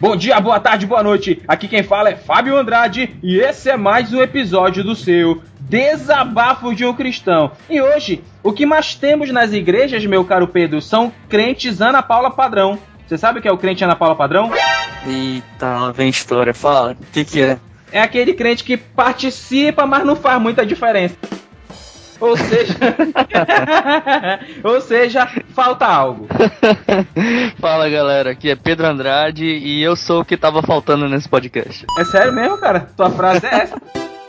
Bom dia, boa tarde, boa noite. Aqui quem fala é Fábio Andrade e esse é mais um episódio do seu Desabafo de um Cristão. E hoje, o que mais temos nas igrejas, meu caro Pedro, são crentes Ana Paula Padrão. Você sabe o que é o crente Ana Paula Padrão? Eita, vem história, fala. O que, que é? É aquele crente que participa, mas não faz muita diferença. Ou seja. Ou seja, falta algo. Fala galera, aqui é Pedro Andrade e eu sou o que tava faltando nesse podcast. É sério mesmo, cara? Tua frase é essa?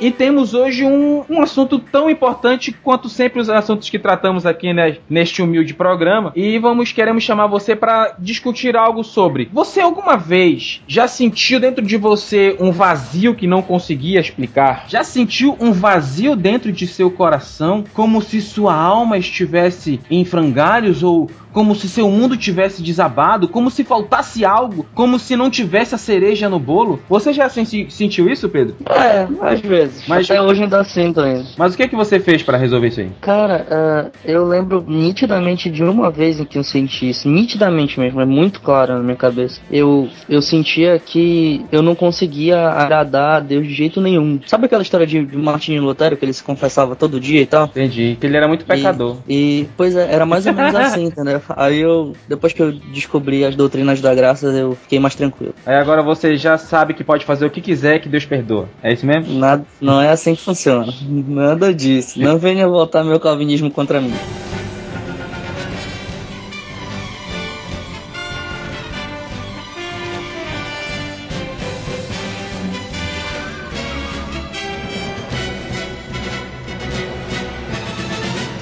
E temos hoje um, um assunto tão importante quanto sempre os assuntos que tratamos aqui né, neste humilde programa. E vamos queremos chamar você para discutir algo sobre. Você alguma vez já sentiu dentro de você um vazio que não conseguia explicar? Já sentiu um vazio dentro de seu coração, como se sua alma estivesse em frangalhos ou como se seu mundo tivesse desabado, como se faltasse algo, como se não tivesse a cereja no bolo. Você já senti, sentiu isso, Pedro? É, às vezes. Mas Até hoje ainda sinto ainda. Mas o que é que você fez para resolver isso aí? Cara, uh, eu lembro nitidamente de uma vez em que eu senti isso, nitidamente mesmo, é muito claro na minha cabeça. Eu, eu sentia que eu não conseguia agradar a Deus de jeito nenhum. Sabe aquela história de, de Martinho Lutero, que ele se confessava todo dia e tal? Entendi, que ele era muito pecador. E, e pois é, era mais ou menos assim, entendeu? Aí eu, depois que eu descobri as doutrinas da graça, eu fiquei mais tranquilo. Aí agora você já sabe que pode fazer o que quiser que Deus perdoa. É isso mesmo? Nada, não é assim que funciona. Nada disso. Não venha voltar meu calvinismo contra mim.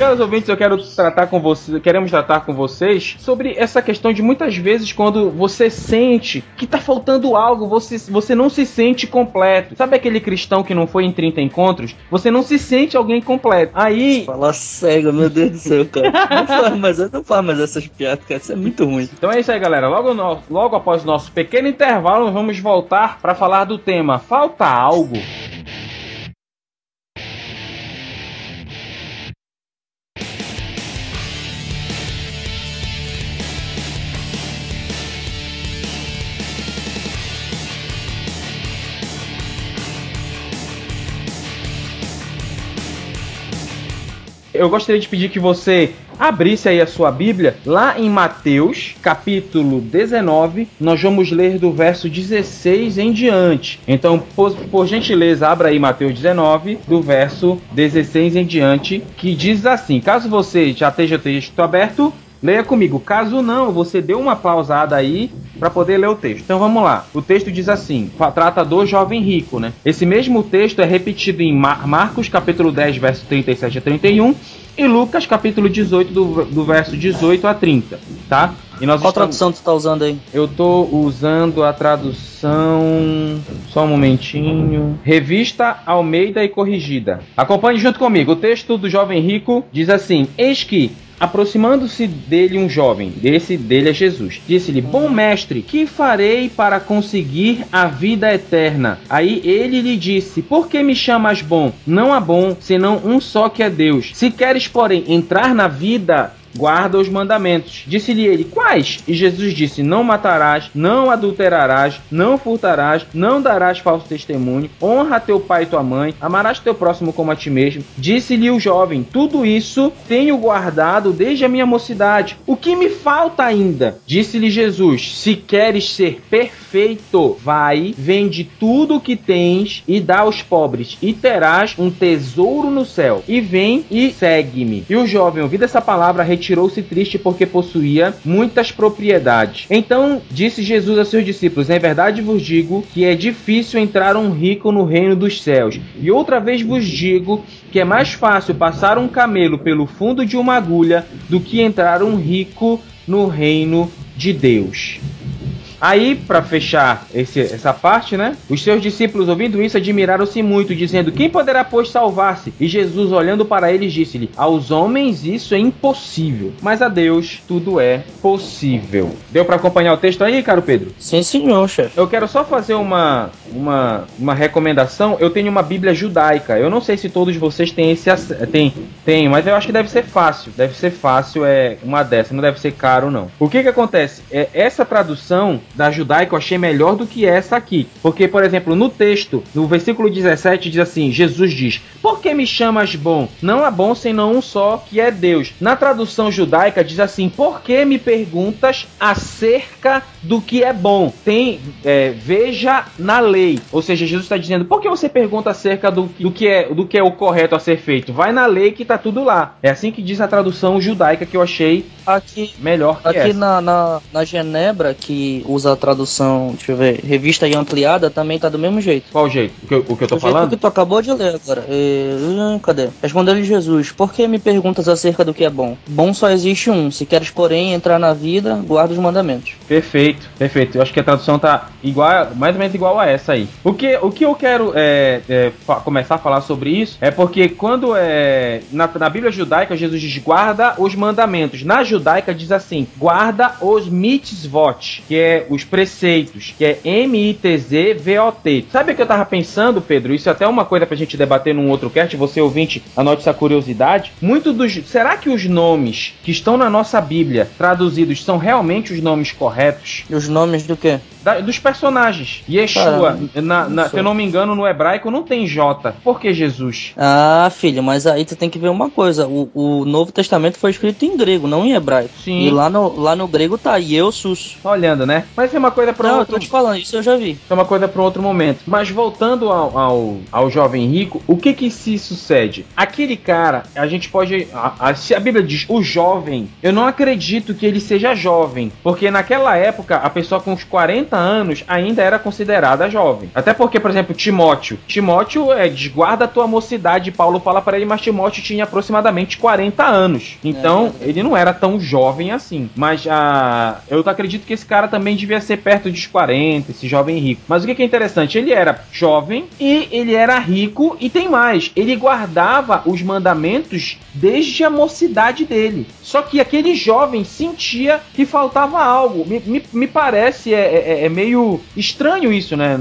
Caros ouvintes, eu quero tratar com vocês, queremos tratar com vocês sobre essa questão de muitas vezes quando você sente que tá faltando algo, você, você não se sente completo. Sabe aquele cristão que não foi em 30 encontros? Você não se sente alguém completo. Aí. Fala cego, meu Deus do céu, cara. Não faz mais, não faz mais essas piadas, cara. Isso é muito ruim. Então é isso aí, galera. Logo, no, logo após o nosso pequeno intervalo, vamos voltar para falar do tema Falta algo. Eu gostaria de pedir que você abrisse aí a sua Bíblia lá em Mateus, capítulo 19. Nós vamos ler do verso 16 em diante. Então, por, por gentileza, abra aí Mateus 19, do verso 16 em diante, que diz assim: Caso você já esteja texto aberto, Leia comigo. Caso não, você dê uma pausada aí para poder ler o texto. Então vamos lá. O texto diz assim: trata do jovem rico, né? Esse mesmo texto é repetido em Mar Marcos, capítulo 10, verso 37 a 31, e Lucas, capítulo 18, do, do verso 18 a 30, tá? E nós Qual estamos... tradução tu tá usando aí? Eu tô usando a tradução. Só um momentinho. Revista Almeida e Corrigida. Acompanhe junto comigo. O texto do jovem rico diz assim: Eis que Aproximando-se dele um jovem, desse dele é Jesus, disse-lhe: Bom mestre, que farei para conseguir a vida eterna? Aí ele lhe disse: Por que me chamas bom? Não há bom, senão um só que é Deus. Se queres, porém, entrar na vida guarda os mandamentos. Disse-lhe ele: Quais? E Jesus disse: Não matarás, não adulterarás, não furtarás, não darás falso testemunho, honra teu pai e tua mãe, amarás teu próximo como a ti mesmo. Disse-lhe o jovem: Tudo isso tenho guardado desde a minha mocidade. O que me falta ainda? Disse-lhe Jesus: Se queres ser perfeito, vai, vende tudo o que tens e dá aos pobres, e terás um tesouro no céu. E vem e segue-me. E o jovem, ouvindo essa palavra, retirou-se triste porque possuía muitas propriedades. Então disse Jesus a seus discípulos: Em verdade vos digo que é difícil entrar um rico no reino dos céus. E outra vez vos digo que é mais fácil passar um camelo pelo fundo de uma agulha do que entrar um rico no reino de Deus. Aí, para fechar esse, essa parte, né? Os seus discípulos, ouvindo isso, admiraram-se muito, dizendo: Quem poderá, pois, salvar-se? E Jesus, olhando para eles, disse-lhe: Aos homens isso é impossível, mas a Deus tudo é possível. Deu para acompanhar o texto aí, caro Pedro? Sim, senhor, chefe. Eu quero só fazer uma, uma, uma recomendação. Eu tenho uma Bíblia judaica. Eu não sei se todos vocês têm esse tem, tem, mas eu acho que deve ser fácil. Deve ser fácil, é uma dessa. Não deve ser caro, não. O que que acontece? É, essa tradução da judaica eu achei melhor do que essa aqui. Porque, por exemplo, no texto, no versículo 17, diz assim: Jesus diz: Por que me chamas bom? Não há bom senão um só, que é Deus. Na tradução judaica, diz assim: Por que me perguntas acerca do que é bom? Tem, é, veja na lei. Ou seja, Jesus está dizendo: Por que você pergunta acerca do, do, que é, do que é o correto a ser feito? Vai na lei que tá tudo lá. É assim que diz a tradução judaica que eu achei aqui melhor que Aqui na, na, na, Genebra, que usa a tradução, deixa eu ver, revista e ampliada, também tá do mesmo jeito. Qual jeito? O que, eu, o que eu tô falando? O que tu acabou de ler agora. E, cadê? Respondeu-lhe Jesus: Por que me perguntas acerca do que é bom? Bom só existe um. Se queres, porém, entrar na vida, guarda os mandamentos. Perfeito, perfeito. Eu acho que a tradução tá igual, mais ou menos igual a essa aí. O que, o que eu quero é, é, começar a falar sobre isso é porque quando é na, na Bíblia judaica Jesus diz guarda os mandamentos. Na judaica diz assim guarda os mitzvot, que é os preceitos, que é M-I-T-Z-V-O-T. Sabe o que eu tava pensando, Pedro? Isso é até uma coisa pra gente debater num outro cast. Você ouvinte, anote essa curiosidade. Muito dos. Será que os nomes que estão na nossa Bíblia traduzidos são realmente os nomes corretos? E os nomes do quê? Da, dos personagens. Yeshua, na, na, se eu não me engano, no hebraico não tem J. Por que Jesus? Ah, filho, mas aí tu tem que ver uma coisa. O, o Novo Testamento foi escrito em grego, não em hebraico. Sim. E lá no, lá no grego tá Sus. Olhando, né? Mas é uma coisa para outro... eu tô te falando, isso eu já vi. É uma coisa para outro momento. Mas voltando ao, ao, ao, jovem rico, o que que se sucede? Aquele cara, a gente pode... A, a, se a Bíblia diz o jovem, eu não acredito que ele seja jovem. Porque naquela época, a pessoa com uns 40 anos ainda era considerada jovem. Até porque, por exemplo, Timóteo. Timóteo é desguarda a tua mocidade. Paulo fala para ele, mas Timóteo tinha aproximadamente 40 anos. Então, é. ele não era tão jovem assim. Mas ah, eu acredito que esse cara também devia ser perto dos 40, esse jovem rico. Mas o que é interessante? Ele era jovem e ele era rico e tem mais. Ele guardava os mandamentos desde a mocidade dele. Só que aquele jovem sentia que faltava algo. Me, me, me parece, é, é, é, meio estranho isso, né?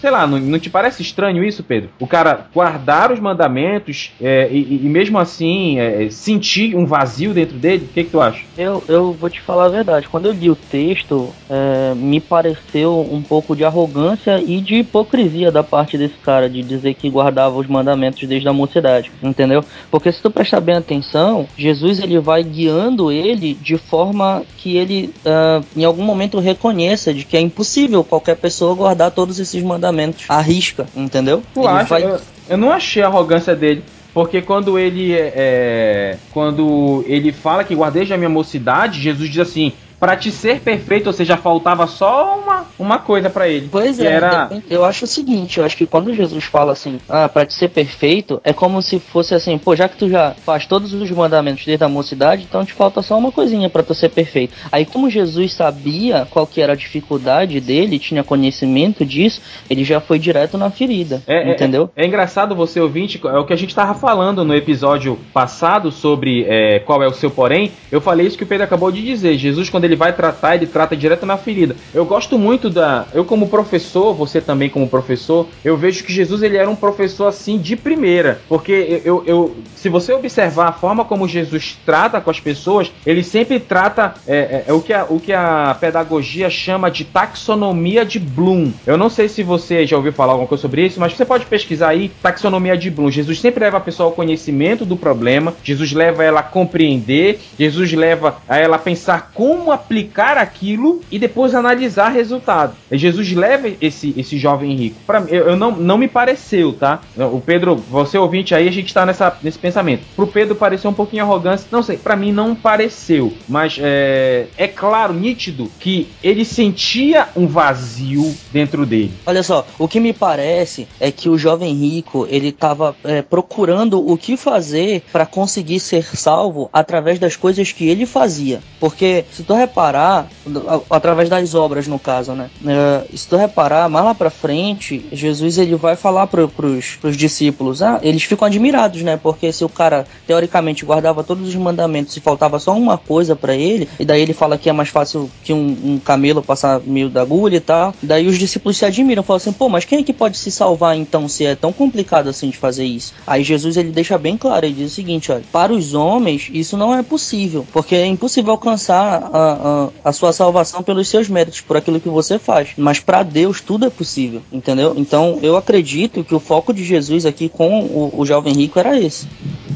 Sei lá, não, não, te parece estranho isso, Pedro? O cara guardar os mandamentos é, e, e, mesmo assim é, sentir um vazio dentro dele? O que, que tu acha? Eu, eu vou te falar a verdade. Quando eu li o texto, é, me pareceu um pouco de arrogância e de hipocrisia da parte desse cara de dizer que guardava os mandamentos desde a mocidade, entendeu? Porque se tu prestar bem atenção, Jesus ele vai guiando ele de forma que ele uh, em algum momento reconheça de que é impossível qualquer pessoa guardar todos esses mandamentos à risca, entendeu? Tu acha? Vai... Eu, eu não achei a arrogância dele. Porque quando ele é, quando ele fala que guardei a minha mocidade, Jesus diz assim: para te ser perfeito, ou seja, faltava só uma, uma coisa para ele. Pois é, era... eu acho o seguinte, eu acho que quando Jesus fala assim, ah, para te ser perfeito, é como se fosse assim, pô, já que tu já faz todos os mandamentos desde a mocidade, então te falta só uma coisinha para tu ser perfeito. Aí como Jesus sabia qual que era a dificuldade dele, tinha conhecimento disso, ele já foi direto na ferida, é, é entendeu? É, é, engraçado você ouvinte, é o que a gente tava falando no episódio passado sobre é, qual é o seu porém, eu falei isso que o Pedro acabou de dizer, Jesus quando ele vai tratar, ele trata direto na ferida. Eu gosto muito da. Eu, como professor, você também como professor, eu vejo que Jesus ele era um professor assim de primeira. Porque eu, eu se você observar a forma como Jesus trata com as pessoas, ele sempre trata é, é, é o, que a, o que a pedagogia chama de taxonomia de Bloom. Eu não sei se você já ouviu falar alguma coisa sobre isso, mas você pode pesquisar aí taxonomia de Bloom. Jesus sempre leva a pessoa ao conhecimento do problema, Jesus leva ela a compreender, Jesus leva a ela a pensar como a aplicar aquilo e depois analisar resultado. Jesus leva esse, esse jovem rico. Para eu, eu, não, não me pareceu, tá? O Pedro, você ouvinte aí, a gente tá nessa, nesse pensamento. Pro Pedro pareceu um pouquinho arrogância. Não sei, para mim não pareceu. Mas é, é claro, nítido, que ele sentia um vazio dentro dele. Olha só, o que me parece é que o jovem rico ele tava é, procurando o que fazer para conseguir ser salvo através das coisas que ele fazia. Porque se tu reparar, através das obras no caso, né? Uh, se tu reparar, mais lá pra frente, Jesus ele vai falar pro, pros, pros discípulos, ah, eles ficam admirados, né? Porque se o cara, teoricamente, guardava todos os mandamentos e faltava só uma coisa para ele, e daí ele fala que é mais fácil que um, um camelo passar meio da agulha e tal, daí os discípulos se admiram, falam assim, pô, mas quem é que pode se salvar então se é tão complicado assim de fazer isso? Aí Jesus ele deixa bem claro, ele diz o seguinte, olha, para os homens isso não é possível, porque é impossível alcançar a, a, sua salvação pelos seus méritos, por aquilo que você faz, mas para Deus tudo é possível, entendeu? Então eu acredito que o foco de Jesus aqui com o, o jovem rico era esse.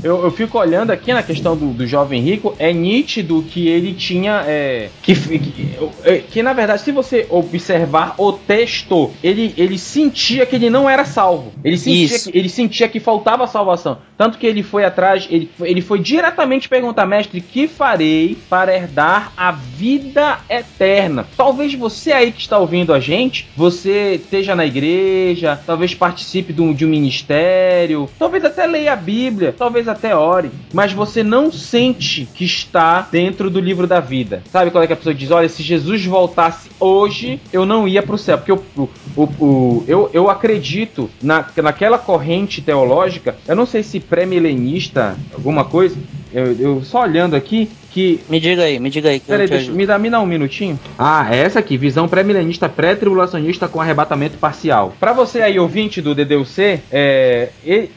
Eu, eu, fico olhando aqui na questão do, do, jovem rico, é nítido que ele tinha. É, que, que, é, que, na verdade, se você observar o texto, ele, ele sentia que ele não era salvo. Ele sentia, que, ele sentia que faltava salvação. Tanto que ele foi atrás, ele, ele foi diretamente perguntar, mestre, que farei para herdar a vida eterna? Talvez você aí que está ouvindo a gente, você esteja na igreja, talvez participe de um, de um ministério, talvez até leia a Bíblia, talvez até ore, mas você não sente que está dentro do livro da vida. Sabe quando é que a pessoa diz: Olha, se Jesus voltasse hoje, eu não ia para o céu. Porque eu, o, o, eu, eu acredito na, naquela corrente teológica, eu não sei se pré-milenista, alguma coisa, eu, eu, só olhando aqui, que. Me diga aí, me diga aí. Peraí, deixa, me, dá, me dá um minutinho. Ah, é essa aqui, visão pré-milenista, pré-tribulacionista com arrebatamento parcial. Para você aí, ouvinte do DDUC, é,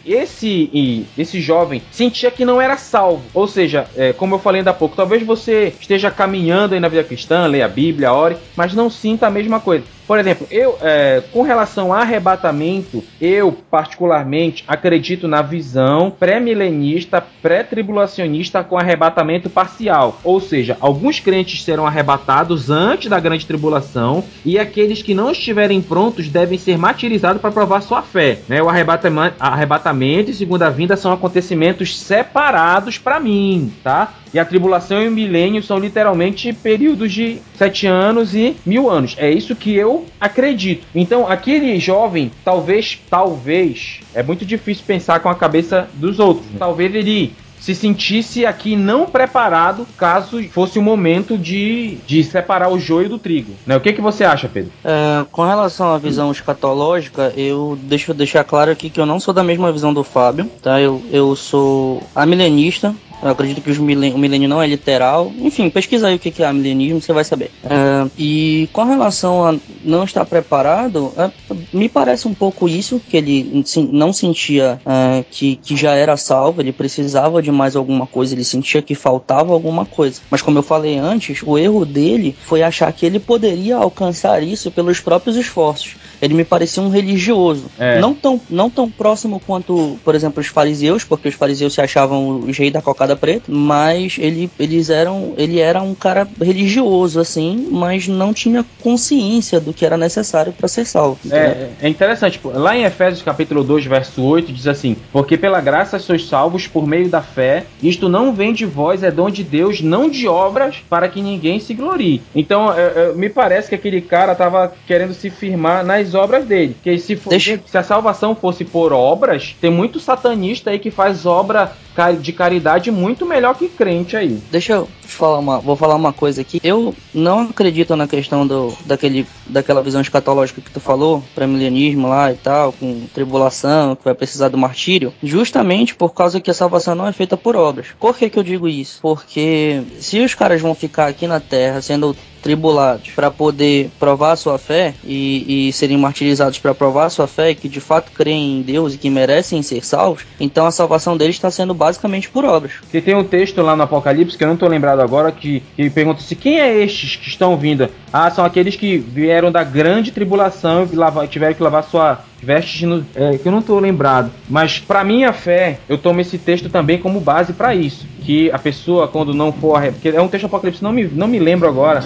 esse, esse jovem sentia que não era salvo. Ou seja, é, como eu falei ainda há pouco, talvez você esteja caminhando aí na vida cristã, leia a Bíblia, ore, mas não sinta a mesma coisa. Por exemplo, eu, é, com relação a arrebatamento, eu particularmente acredito na visão pré-milenista, pré-tribulacionista com arrebatamento parcial. Ou seja, alguns crentes serão arrebatados antes da grande tribulação e aqueles que não estiverem prontos devem ser martirizados para provar sua fé. Né? O arrebatamento, arrebatamento e segunda vinda são acontecimentos separados para mim, tá? E a tribulação e o milênio são literalmente períodos de sete anos e mil anos. É isso que eu acredito. Então, aquele jovem, talvez, talvez, é muito difícil pensar com a cabeça dos outros. Talvez ele se sentisse aqui não preparado caso fosse o momento de, de separar o joio do trigo. Né? O que, que você acha, Pedro? É, com relação à visão escatológica, eu deixo deixar claro aqui que eu não sou da mesma visão do Fábio, tá? Eu, eu sou amilenista, eu acredito que milen o milênio não é literal. Enfim, pesquisa aí o que é milenismo, você vai saber. É, e com relação a não estar preparado, é, me parece um pouco isso, que ele não sentia é, que, que já era salvo, ele precisava de mais alguma coisa, ele sentia que faltava alguma coisa. Mas como eu falei antes, o erro dele foi achar que ele poderia alcançar isso pelos próprios esforços ele me parecia um religioso. É. Não, tão, não tão próximo quanto, por exemplo, os fariseus, porque os fariseus se achavam os reis da cocada preta, mas ele, eles eram, ele era um cara religioso, assim, mas não tinha consciência do que era necessário para ser salvo. É, é interessante, lá em Efésios capítulo 2, verso 8, diz assim: Porque pela graça sois salvos por meio da fé, isto não vem de vós, é dom de Deus, não de obras, para que ninguém se glorie. Então, é, é, me parece que aquele cara estava querendo se firmar nas obras dele. Que se, for, Deixa... se a salvação fosse por obras, tem muito satanista aí que faz obra de caridade muito melhor que crente aí. Deixa eu falar uma, vou falar uma coisa aqui. Eu não acredito na questão do, daquele, daquela visão escatológica que tu falou, pré-milenismo lá e tal, com tribulação, que vai precisar do martírio, justamente por causa que a salvação não é feita por obras. Por que que eu digo isso? Porque se os caras vão ficar aqui na Terra sendo tribulados para poder provar sua fé e, e serem martirizados para provar sua fé, que de fato creem em Deus e que merecem ser salvos, então a salvação deles está sendo basicamente por obras. Que tem um texto lá no Apocalipse que eu não estou lembrado agora que, que pergunta se quem é estes que estão vindo? Ah, são aqueles que vieram da grande tribulação e tiveram que lavar sua vestes no, é, que eu não estou lembrado. Mas para minha fé, eu tomo esse texto também como base para isso, que a pessoa quando não for, porque é um texto apocalipse, não me não me lembro agora.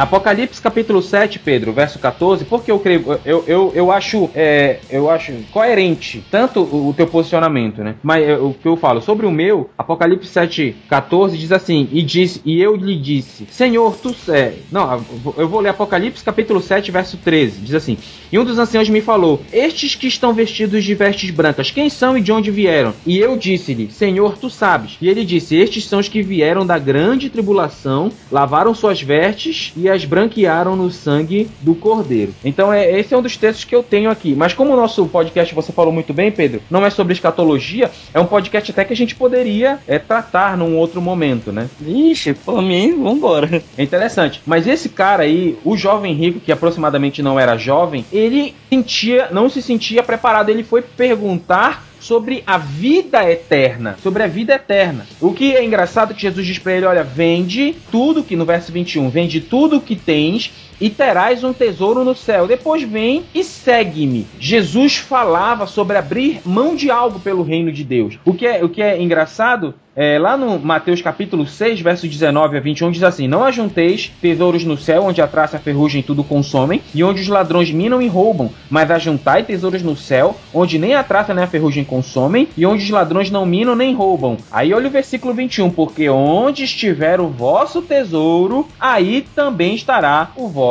Apocalipse capítulo 7, Pedro, verso 14, porque eu creio, eu, eu, eu acho é, eu acho coerente tanto o, o teu posicionamento, né? Mas é, o que eu falo sobre o meu, Apocalipse 7, 14 diz assim: E disse, e eu lhe disse, Senhor, tu é, não, eu vou ler Apocalipse capítulo 7, verso 13, diz assim: E um dos anciãos me falou: Estes que estão vestidos de vestes brancas, quem são e de onde vieram? E eu disse-lhe: Senhor, tu sabes. E ele disse: Estes são os que vieram da grande tribulação, lavaram suas vestes e as branquearam no sangue do Cordeiro. Então, é, esse é um dos textos que eu tenho aqui. Mas como o nosso podcast, você falou muito bem, Pedro, não é sobre escatologia, é um podcast até que a gente poderia é, tratar num outro momento, né? Vixe, por mim, vambora. É interessante. Mas esse cara aí, o jovem rico, que aproximadamente não era jovem, ele sentia, não se sentia preparado. Ele foi perguntar sobre a vida eterna, sobre a vida eterna. O que é engraçado é que Jesus diz para ele, olha, vende tudo que no verso 21, vende tudo que tens e terás um tesouro no céu. Depois vem e segue-me. Jesus falava sobre abrir mão de algo pelo reino de Deus. O que é, o que é engraçado é, lá no Mateus capítulo 6, versos 19 a 21, diz assim: Não ajunteis tesouros no céu, onde a traça, a ferrugem tudo consomem, e onde os ladrões minam e roubam, mas ajuntai tesouros no céu, onde nem a traça nem a ferrugem consomem, e onde os ladrões não minam nem roubam. Aí olha o versículo 21, porque onde estiver o vosso tesouro, aí também estará o vosso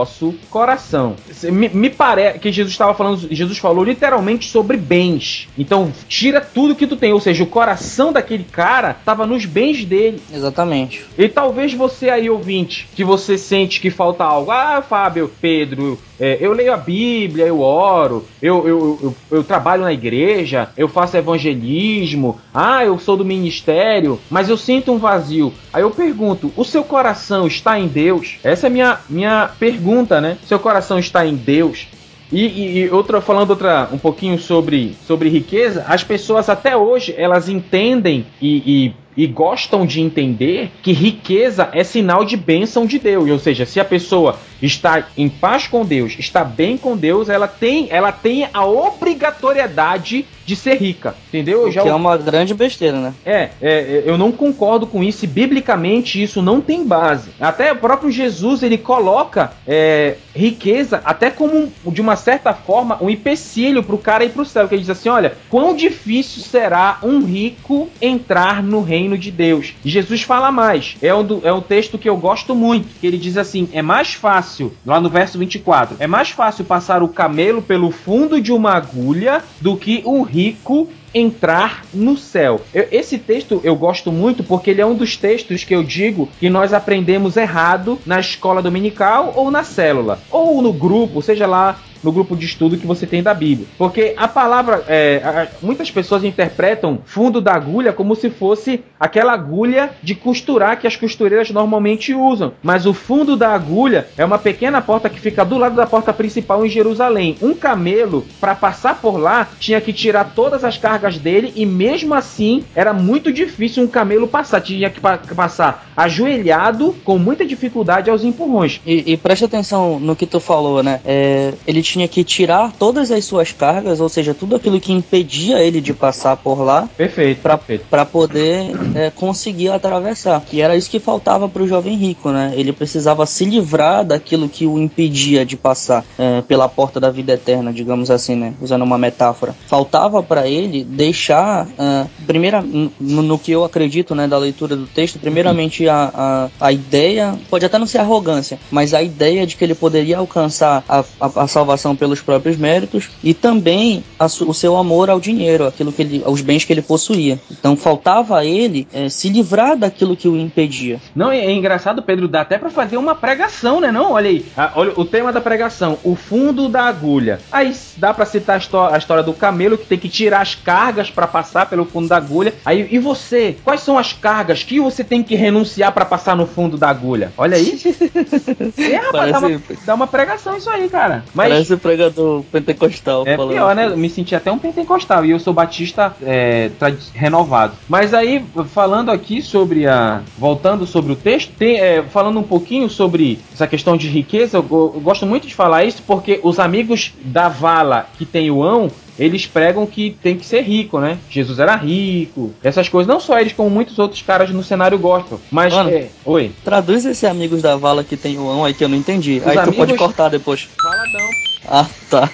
coração. Me, me parece que Jesus estava falando, Jesus falou literalmente sobre bens. Então, tira tudo que tu tem, ou seja, o coração daquele cara estava nos bens dele. Exatamente. E talvez você aí, ouvinte, que você sente que falta algo. Ah, Fábio, Pedro, é, eu leio a Bíblia, eu oro, eu, eu, eu, eu, trabalho na igreja, eu faço evangelismo, ah, eu sou do ministério, mas eu sinto um vazio. Aí eu pergunto: o seu coração está em Deus? Essa é a minha, minha pergunta, né? Seu coração está em Deus? E, e, e, outra falando outra um pouquinho sobre, sobre riqueza, as pessoas até hoje elas entendem e, e, e, gostam de entender que riqueza é sinal de bênção de Deus. Ou seja, se a pessoa está em paz com Deus, está bem com Deus, ela tem, ela tem a obrigatoriedade de ser rica, entendeu? O já que é uma grande besteira, né? É, é, eu não concordo com isso. E, biblicamente isso não tem base. Até o próprio Jesus ele coloca é, riqueza até como de uma certa forma um empecilho para o cara ir para o céu. Que ele diz assim, olha, quão difícil será um rico entrar no reino de Deus. E Jesus fala mais. É um, do, é um texto que eu gosto muito. Que ele diz assim, é mais fácil lá no verso 24, é mais fácil passar o camelo pelo fundo de uma agulha do que rico rico entrar no céu. Eu, esse texto eu gosto muito porque ele é um dos textos que eu digo que nós aprendemos errado na escola dominical ou na célula, ou no grupo, seja lá no grupo de estudo que você tem da Bíblia. Porque a palavra. É, muitas pessoas interpretam fundo da agulha como se fosse aquela agulha de costurar que as costureiras normalmente usam. Mas o fundo da agulha é uma pequena porta que fica do lado da porta principal em Jerusalém. Um camelo, para passar por lá, tinha que tirar todas as cargas dele e mesmo assim era muito difícil um camelo passar. Tinha que pa passar ajoelhado com muita dificuldade aos empurrões. E, e preste atenção no que tu falou, né? É, ele tinha que tirar todas as suas cargas, ou seja, tudo aquilo que impedia ele de passar por lá. Perfeito. Para poder é, conseguir atravessar. E era isso que faltava para o jovem rico, né? Ele precisava se livrar daquilo que o impedia de passar é, pela porta da vida eterna, digamos assim, né? Usando uma metáfora. Faltava para ele deixar, é, primeira, no, no, que eu acredito, né, da leitura do texto, primeiramente a, a, a ideia, pode até não ser arrogância, mas a ideia de que ele poderia alcançar a, a, a salvação salvação pelos próprios méritos e também a, o seu amor ao dinheiro, aquilo que ele, aos bens que ele possuía. Então faltava a ele é, se livrar daquilo que o impedia. Não, é, é engraçado, Pedro, dá até para fazer uma pregação, né? Não, olha aí, a, olha o tema da pregação, o fundo da agulha. Aí dá para citar a, história, a história do camelo que tem que tirar as cargas para passar pelo fundo da agulha. Aí e você? Quais são as cargas que você tem que renunciar para passar no fundo da agulha? Olha aí. é, rapaz, Parece... dá, uma, dá uma pregação isso aí, cara. Mas Parece pregador pentecostal. É pior, né? Me senti até um pentecostal e eu sou batista é, renovado. Mas aí, falando aqui sobre a. Voltando sobre o texto, tem, é, falando um pouquinho sobre essa questão de riqueza, eu, eu gosto muito de falar isso porque os amigos da vala que tem o ão eles pregam que tem que ser rico, né? Jesus era rico, essas coisas. Não só eles, como muitos outros caras no cenário gospel. Mas, Mano, é, oi. Traduz esse amigos da vala que tem o ão aí que eu não entendi. Os aí tu amigos- pode cortar depois. Valadão. Ah, tá.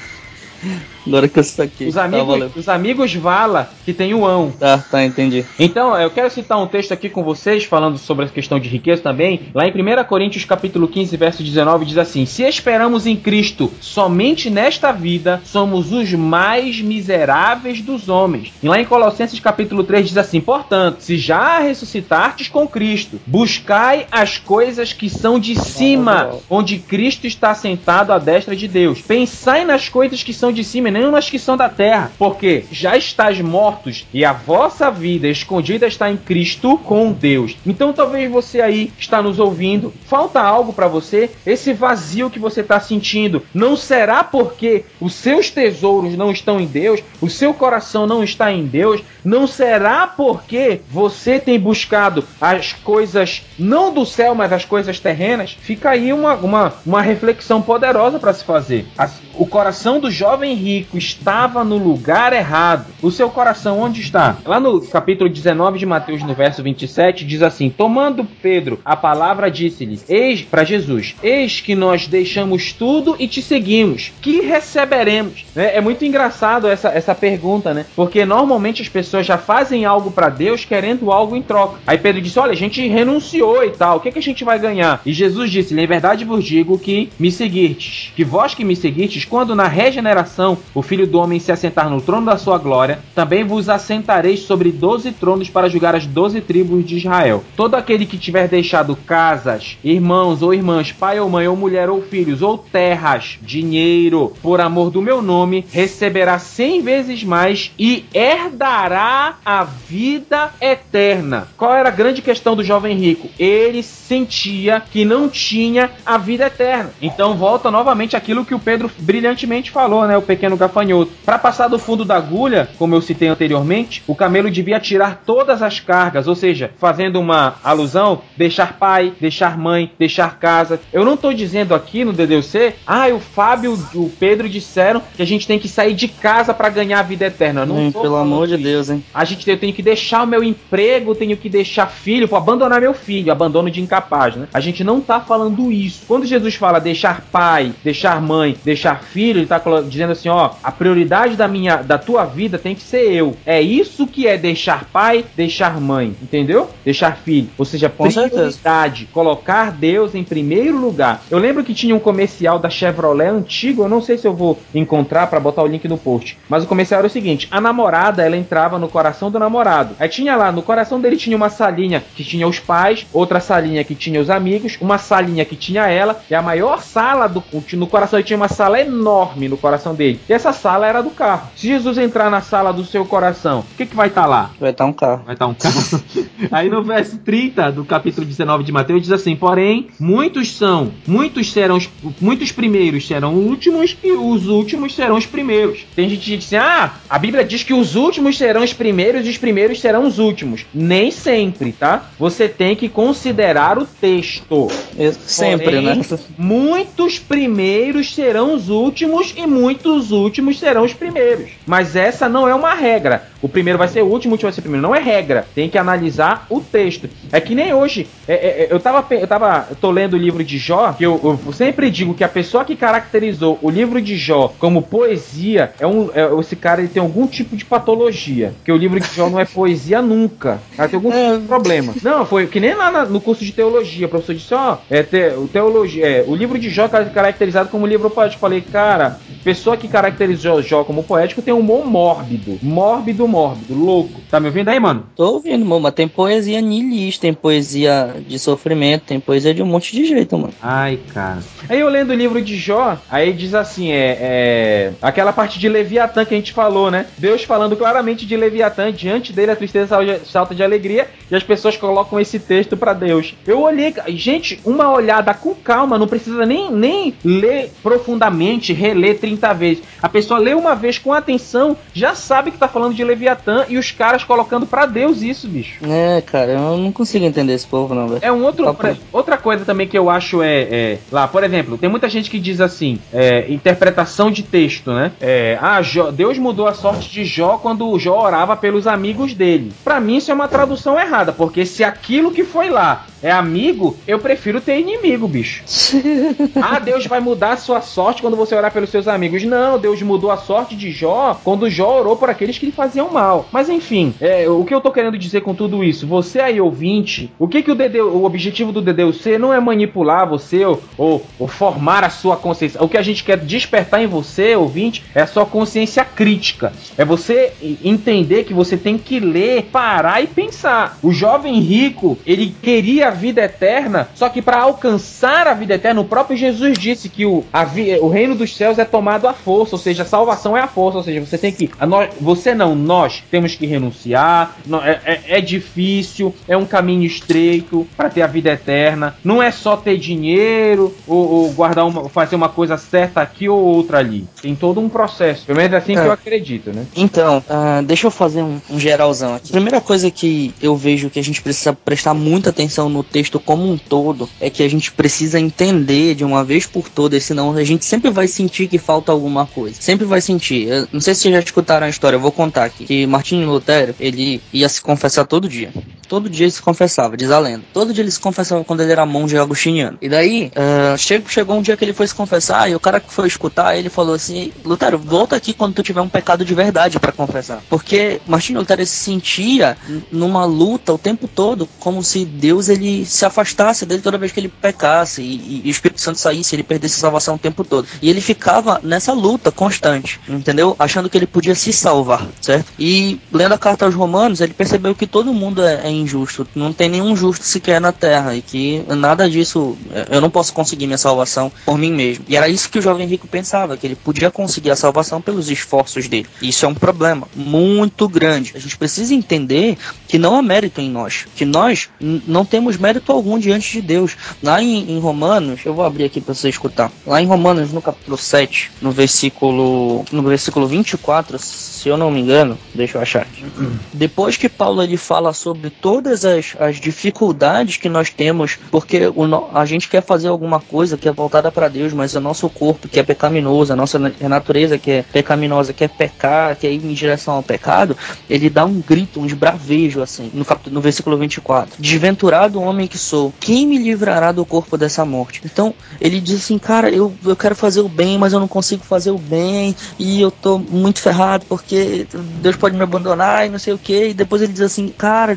Agora que eu saquei. Os Tá, amigos, os amigos Vala, que tem o ão. Tá, tá, entendi. Então, eu quero citar um texto aqui com vocês, falando sobre a questão de riqueza também. Lá em 1 Coríntios capítulo 15, verso 19, diz assim: Se esperamos em Cristo somente nesta vida, somos os mais miseráveis dos homens. E lá em Colossenses capítulo 3 diz assim: Portanto, se já ressuscitastes com Cristo, buscai as coisas que são de cima, onde Cristo está sentado à destra de Deus. Pensai nas coisas que são de cima, que são da terra, porque já estáis mortos e a vossa vida escondida está em Cristo com Deus. Então talvez você aí está nos ouvindo, falta algo para você, esse vazio que você está sentindo, não será porque os seus tesouros não estão em Deus, o seu coração não está em Deus, não será porque você tem buscado as coisas não do céu, mas as coisas terrenas? Fica aí uma, uma, uma reflexão poderosa para se fazer. O coração do jovem rico estava no lugar errado. O seu coração onde está? Lá no capítulo 19 de Mateus, no verso 27, diz assim: Tomando Pedro a palavra, disse-lhe: Eis para Jesus: Eis que nós deixamos tudo e te seguimos. Que receberemos? É, é muito engraçado essa, essa pergunta, né? Porque normalmente as pessoas já fazem algo para Deus querendo algo em troca. Aí Pedro disse: Olha, a gente renunciou e tal. O que, que a gente vai ganhar? E Jesus disse: Em verdade vos digo que me seguirtes. Que vós que me seguirtes, quando na regeneração o filho do homem se assentar no trono da sua glória, também vos assentareis sobre doze tronos para julgar as doze tribos de Israel. Todo aquele que tiver deixado casas, irmãos ou irmãs, pai ou mãe, ou mulher ou filhos, ou terras, dinheiro, por amor do meu nome, receberá cem vezes mais e herdará a vida eterna. Qual era a grande questão do jovem rico? Ele sentia que não tinha a vida eterna. Então volta novamente aquilo que o Pedro brilhantemente falou, né? O pequeno gafanhoto. Para passar do fundo da agulha, como eu citei anteriormente, o camelo devia tirar todas as cargas, ou seja, fazendo uma alusão, deixar pai, deixar mãe, deixar casa. Eu não estou dizendo aqui no DDC, ah, o Fábio e o Pedro disseram que a gente tem que sair de casa para ganhar a vida eterna. Eu Não Hum, pelo amor de. Deus, hein? A gente eu tenho que deixar o meu emprego, tenho que deixar filho, pô, abandonar meu filho, abandono de incapaz, né? A gente não tá falando isso. Quando Jesus fala deixar pai, deixar mãe, deixar filho, ele tá colo- dizendo assim, ó, a prioridade da minha, da tua vida tem que ser eu. É isso que é deixar pai, deixar mãe, entendeu? Deixar filho, ou seja, prioridade, colocar Deus em primeiro lugar. Eu lembro que tinha um comercial da Chevrolet antigo, eu não sei se eu vou encontrar pra botar o link no post, mas o comercial era o seguinte: a namorada ela entrava no coração do namorado. Aí tinha lá, no coração dele tinha uma salinha que tinha os pais, outra salinha que tinha os amigos, uma salinha que tinha ela, e a maior sala do no coração ele tinha uma sala enorme no coração dele. E essa sala era do carro. Se Jesus entrar na sala do seu coração, o que que vai estar lá? Vai estar um carro. Vai estar um carro. Aí no verso 30 do capítulo 19 de Mateus diz assim: Porém, muitos são, muitos serão, os- muitos primeiros serão últimos e os últimos serão os primeiros. Tem gente que diz assim: Ah, a Bíblia diz que os últimos serão os primeiros e os primeiros serão os últimos. Nem sempre, tá? Você tem que considerar o texto. Eu- sempre, Porém, né? Muitos primeiros serão os últimos e muitos últimos serão os primeiros. Mas essa não é uma regra. O primeiro vai ser o último, o último vai ser o primeiro. Não é regra. Tem que analisar o texto. É que nem hoje. É, é, é, eu tava, eu tava, eu tô lendo o livro de Jó, que eu, eu sempre digo que a pessoa que caracterizou o livro de Jó como poesia é um, é, esse cara ele tem algum tipo de patologia. Porque o livro de Jó não é poesia nunca. Ela tem algum É. problema. Não, foi que nem lá na- no curso de teologia. O professor disse, ó, é, te- o teologia, é, o livro de Jó é caracterizado como livro poético. Falei, cara, pessoa que caracterizou Jó como poético tem um humor mórbido. Mórbido, mórbido, louco. Tá me ouvindo aí, mano? Tô ouvindo, mano, mas tem poesia niilista, tem poesia de sofrimento, tem poesia de um monte de jeito, mano. Ai, cara. Aí eu lendo o livro de Jó, aí diz assim, é, é, aquela parte de Leviatã que a gente falou, né? Deus falando claramente de Leviatã, diante dele a tristeza salta- de alegria, e as pessoas colocam esse texto pra Deus. Eu olhei, gente, uma olhada com calma, não precisa nem, nem ler profundamente, reler 30 vezes. A pessoa lê uma vez com atenção, já sabe que tá falando de Leviatã. Leviatã e os caras colocando para Deus isso, bicho. É, cara, eu não consigo entender esse povo, não, velho. É um outro. Pra, outra coisa também que eu acho é, é, Lá, por exemplo, tem muita gente que diz assim: é, interpretação de texto, né? É, ah, Jó, Deus mudou a sorte de Jó quando Jó orava pelos amigos dele. Para mim, isso é uma tradução errada, porque se aquilo que foi lá é amigo, eu prefiro ter inimigo, bicho. ah, Deus vai mudar a sua sorte quando você orar pelos seus amigos. Não, Deus mudou a sorte de Jó quando Jó orou por aqueles que lhe faziam mal. Mas enfim, é, o que eu tô querendo dizer com tudo isso? Você aí, ouvinte, o que que o, DD, o objetivo do DDUC não é manipular você ou, ou, ou formar a sua consciência. O que a gente quer despertar em você, ouvinte, é a sua consciência crítica. É você entender que você tem que ler, parar e pensar. O jovem rico, ele queria vida eterna, só que para alcançar a vida eterna, o próprio Jesus disse que o, a, o reino dos céus é tomado à força, ou seja, a salvação é a força, ou seja, você tem que. Nós, você não, nós temos que renunciar, é, é, é difícil, é um caminho estreito para ter a vida eterna. Não é só ter dinheiro ou, ou, guardar uma, fazer uma coisa certa aqui ou outra ali. Tem todo um processo. Pelo menos é assim é. que eu acredito, né? Então, uh, deixa eu fazer um, um geralzão aqui. Primeira coisa que eu vejo que a gente precisa prestar muita atenção no texto como um todo é que a gente precisa entender de uma vez por todas, senão a gente sempre vai sentir que falta alguma coisa. Sempre vai sentir. Eu não sei se vocês já escutaram a história, eu vou contar aqui. Que Martinho Lutero, ele ia se confessar todo dia. Todo dia ele se confessava, diz a lenda. Todo dia ele se confessava quando ele era monge agostiniano. E daí, uh, chegou, chegou um dia que ele foi se confessar e o cara que foi escutar, ele falou assim: Lutero, volta aqui quando tu tiver um pecado de verdade para confessar. Porque Martinho Lutero se sentia numa luta o tempo todo, como se Deus ele se afastasse dele toda vez que ele pecasse e, e o Espírito Santo saísse, ele perdesse a salvação o tempo todo. E ele ficava nessa luta constante, entendeu? Achando que ele podia se salvar, certo? E lendo a carta aos Romanos, ele percebeu que todo mundo é, é injusto, não tem nenhum justo sequer na terra e que nada disso, eu não posso conseguir minha salvação por mim mesmo. E era isso que o jovem rico pensava, que ele podia conseguir a salvação pelos esforços dele. E isso é um problema muito grande. A gente precisa entender que não há mérito em nós, que nós não temos mérito algum diante de Deus. Lá em, em Romanos, eu vou abrir aqui para você escutar. Lá em Romanos, no capítulo 7, no versículo no versículo 24, se eu não me engano, deixa eu achar aqui. Depois que Paulo ele fala sobre todas as, as dificuldades que nós temos, porque o, a gente quer fazer alguma coisa que é voltada para Deus, mas o nosso corpo que é pecaminoso, a nossa natureza que é pecaminosa, quer pecar, quer ir em direção ao pecado, ele dá um grito, um esbravejo assim, no, capítulo, no versículo 24. Desventurado homem que sou, quem me livrará do corpo dessa morte? Então, ele diz assim, cara, eu, eu quero fazer o bem, mas eu não consigo fazer o bem, e eu tô muito ferrado porque porque Deus pode me abandonar e não sei o que. E depois ele diz assim, cara,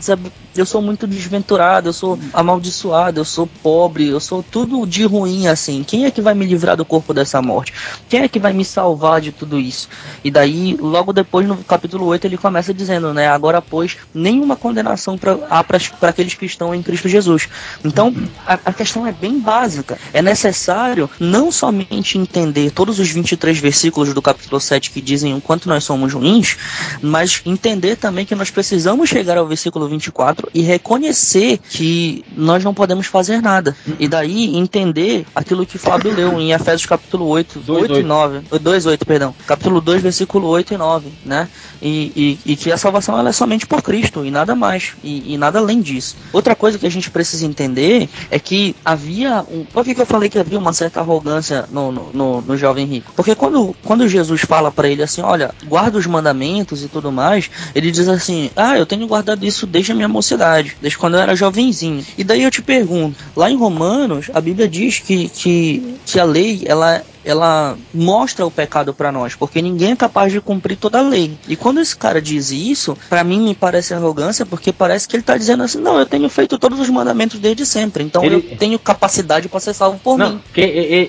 eu sou muito desventurado, eu sou amaldiçoado, eu sou pobre, eu sou tudo de ruim assim. Quem é que vai me livrar do corpo dessa morte? Quem é que vai me salvar de tudo isso? E daí, logo depois, no capítulo 8, ele começa dizendo, né? Agora, pois, nenhuma condenação pra, há para aqueles que estão em Cristo Jesus. Então, a, a questão é bem básica. É necessário não somente entender todos os 23 versículos do capítulo 7 que dizem o quanto nós somos ruins, mas entender também que nós precisamos chegar ao versículo 24 e reconhecer que nós não podemos fazer nada. E daí entender aquilo que Fábio leu em Efésios capítulo 8, 2, 8 8. e 9. 2, 8, perdão. Capítulo 2, versículo 8 e 9, né? E, e, e que a salvação ela é somente por Cristo e nada mais. E, e, nada além disso. Outra coisa que a gente precisa entender é que havia. Um, por que, que eu falei que havia uma certa arrogância no, no, no, no jovem rico? Porque quando, quando Jesus fala para ele assim: olha, guarda os mandamentos e tudo mais, ele diz assim: ah, eu tenho guardado isso desde a minha mocidade desde quando eu era jovenzinho. E daí eu te pergunto, lá em Romanos, a Bíblia diz que, que, que a lei ela ela mostra o pecado para nós, porque ninguém é capaz de cumprir toda a lei. E quando esse cara diz isso, para mim me parece arrogância, porque parece que ele tá dizendo assim: não, eu tenho feito todos os mandamentos desde sempre, então ele... eu tenho capacidade para ser salvo por não, mim. Que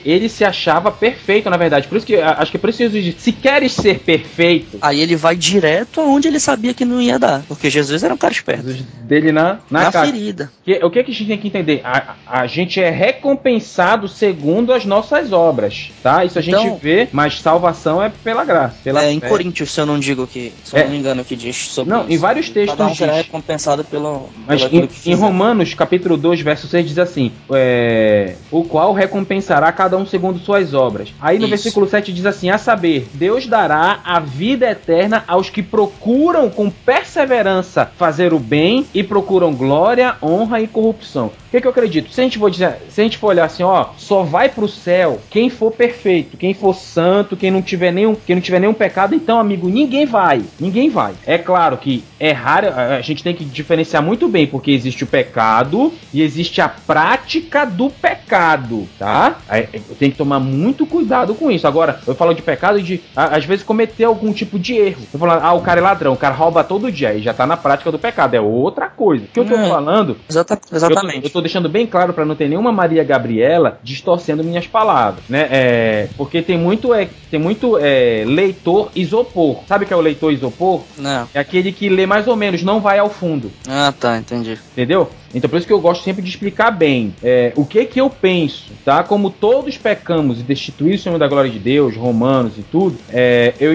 ele se achava perfeito, na verdade. Por isso que acho que é preciso dizer: se queres ser perfeito. Aí ele vai direto aonde ele sabia que não ia dar, porque Jesus era um cara esperto. Jesus dele na, na, na ferida. Que, o que, que a gente tem que entender? A, a gente é recompensado segundo as nossas obras. Tá? Tá? Isso a gente Então- vê, mas salvação é pela graça. Pela É, em fé. Coríntios, se eu não digo que, se eu É. não me engano, que diz sobre Não, isso. em vários textos Cada um diz. recompensado pelo, Mas pelo em, em. Romanos, capítulo 2, verso 6, diz assim: é, O qual recompensará cada um segundo suas obras. Aí no Isso. versículo 7 diz assim: A saber, Deus dará a vida eterna aos que procuram com perseverança fazer o bem e procuram glória, honra e corrupção. O que, que eu acredito? Se a gente for dizer, se a gente for olhar assim, ó, só vai pro céu quem for perfeito, quem for santo, quem não tiver nenhum, quem não tiver nenhum pecado, então, amigo, ninguém vai. Ninguém vai. É claro que errar, a gente tem que diferenciar muito bem, porque existe o pecado e existe a prática do pecado, tá? Aí, Tem que tomar muito cuidado com isso. Agora, eu falo de pecado de, às vezes, cometer algum tipo de erro. Eu falo, ah, o cara é ladrão, o cara rouba todo dia, aí já tá na prática do pecado, é outra coisa. O que eu tô É. falando Exata- eu tô- exatamente. Eu tô, deixando bem claro pra não ter nenhuma Maria Gabriela distorcendo minhas palavras, né? É, porque tem muito, é, tem muito é, leitor isopor. Sabe o que é o leitor isopor? Não. É aquele que lê mais ou menos, não vai ao fundo. Ah, tá, entendi. Entendeu? Então por isso que eu gosto sempre de explicar bem é, o que que eu penso, tá? Como todos pecamos e destituímos o Senhor da glória de Deus, romanos e tudo, é, eu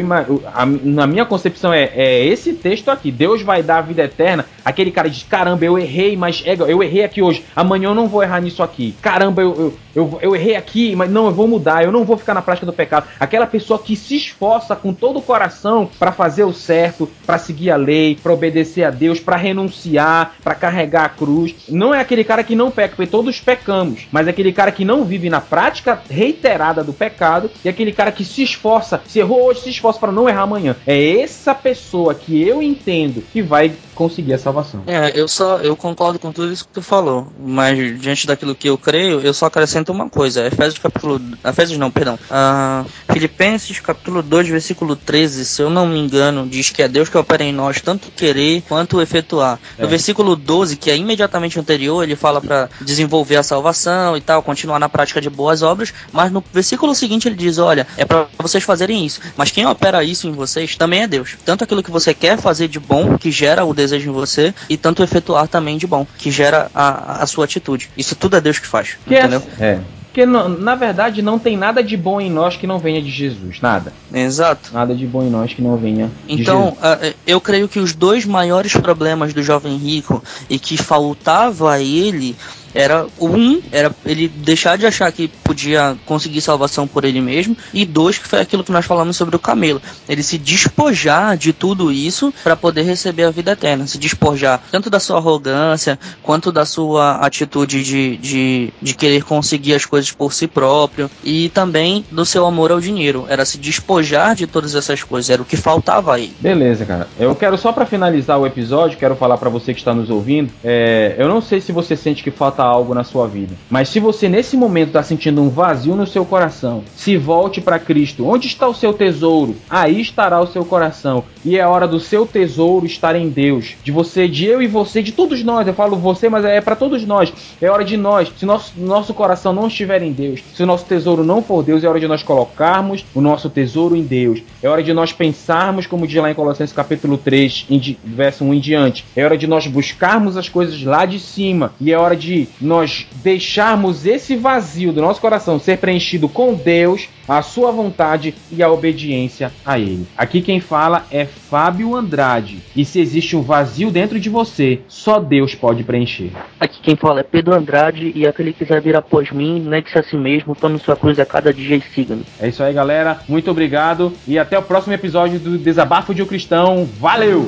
a- na minha concepção é, é esse texto aqui. Deus vai dar a vida eterna. Aquele cara diz, caramba, eu errei, mas é, eu errei aqui hoje. Amanhã eu não vou errar nisso aqui. Caramba, eu, eu, eu, eu errei aqui, mas não, eu vou mudar. Eu não vou ficar na prática do pecado. Aquela pessoa que se esforça com todo o coração para fazer o certo, para seguir a lei, para obedecer a Deus, para renunciar, para carregar a cruz. Não é aquele cara que não peca, porque todos pecamos, mas é aquele cara que não vive na prática reiterada do pecado e aquele cara que se esforça, se errou hoje, se esforça para não errar amanhã. É essa pessoa que eu entendo que vai conseguir a salvação. É, eu só eu concordo com tudo isso que tu falou, mas diante daquilo que eu creio, eu só acrescento uma coisa. Efésios capítulo Efésios não, perdão. Ah, Filipenses capítulo 2, versículo 13, se eu não me engano, diz que é Deus que opera em nós tanto querer quanto efetuar. No É. versículo 12, que é imediatamente anterior, ele fala para desenvolver a salvação e tal, continuar na prática de boas obras, mas no versículo seguinte ele diz, olha, é para vocês fazerem isso, mas quem opera isso em vocês também é Deus. Tanto aquilo que você quer fazer de bom, que gera o desejo em você, e tanto efetuar também de bom, que gera a, a sua atitude. Isso tudo é Deus que faz, Que é, entendeu? é. Porque na verdade não tem nada de bom em nós que não venha de Jesus. Nada. Exato. Nada de bom em nós que não venha de Então, Jesus. eu creio que os dois maiores problemas do jovem rico e que faltava a ele era um, era ele deixar de achar que podia conseguir salvação por ele mesmo, e dois, que foi aquilo que nós falamos sobre o camelo. Ele se despojar de tudo isso para poder receber a vida eterna, se despojar tanto da sua arrogância quanto da sua atitude de, de, de querer conseguir as coisas por si próprio e também do seu amor ao dinheiro. Era se despojar de todas essas coisas, era o que faltava a ele. Beleza, cara. Eu quero só pra finalizar o episódio, quero falar pra você que está nos ouvindo. é, eu não sei se você sente que falta algo na sua vida, mas se você nesse momento tá sentindo um vazio no seu coração, se volte pra Cristo. Onde está o seu tesouro? Aí estará o seu coração. E é hora do seu tesouro estar em Deus. De você, de eu e você, de todos nós. Eu falo você, mas é pra todos nós. É hora de nós. Se nosso, nosso coração não estiver em Deus, se o nosso tesouro não for Deus, é hora de nós colocarmos o nosso tesouro em Deus. É hora de nós pensarmos, como diz lá em Colossenses capítulo 3, em verso 1 em diante. É hora de nós buscarmos as coisas lá de cima. E é hora de nós deixarmos esse vazio do nosso coração ser preenchido com Deus, a sua vontade e a obediência a Ele. Aqui quem fala é Fábio Andrade. E se existe um vazio dentro de você, só Deus pode preencher. Aqui quem fala é Pedro Andrade e aquele que quiser vir após mim, negue-se a si mesmo, tome sua cruz a cada dia e siga-me. É isso aí, galera. Muito obrigado e até o próximo episódio do Desabafo de um Cristão. Valeu!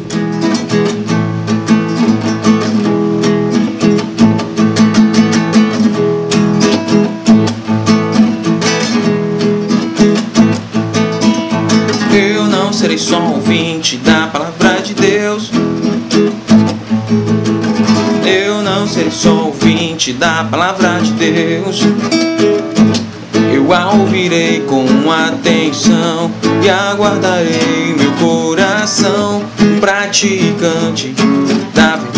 Serei só um ouvinte da palavra de Deus. Eu não serei só ouvinte da palavra de Deus. Eu a ouvirei com atenção e aguardarei meu coração praticante da verdade.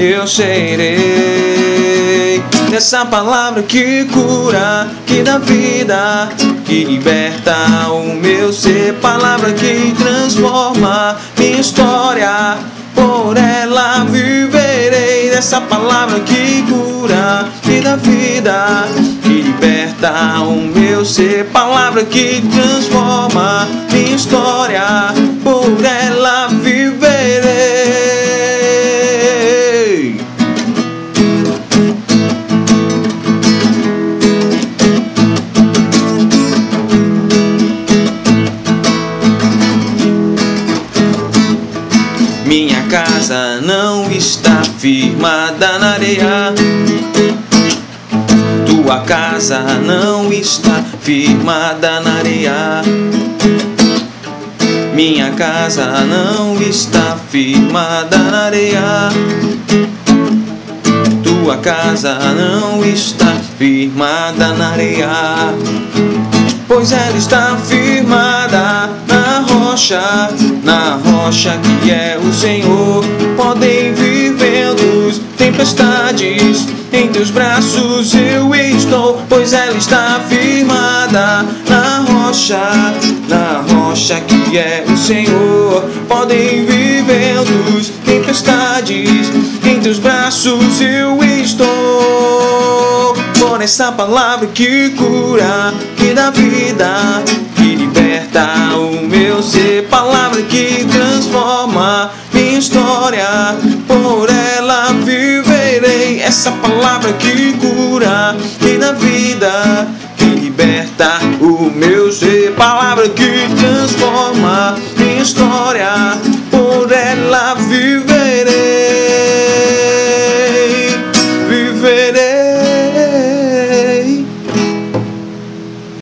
Eu serei dessa palavra que cura, que dá vida, que liberta o meu ser. Palavra que transforma minha história. por ela viverei. Essa palavra que cura, que dá vida, que liberta o meu ser. Palavra que transforma minha história, por ela viverei. Firmada na areia. Tua casa não está firmada na areia. Minha casa não está firmada na areia. Tua casa não está firmada na areia pois ela está firmada na rocha, na rocha que é o Senhor. Podem vir ventos, tempestades, em teus braços eu estou, pois ela está firmada na rocha, na rocha que é o Senhor. Podem vir ventos, tempestades, em teus braços eu estou. Essa palavra que cura, que dá vida, que liberta o meu ser. Palavra que transforma minha história, por ela viverei. Essa palavra que cura, que dá vida, que liberta o meu ser. Palavra que transforma minha história,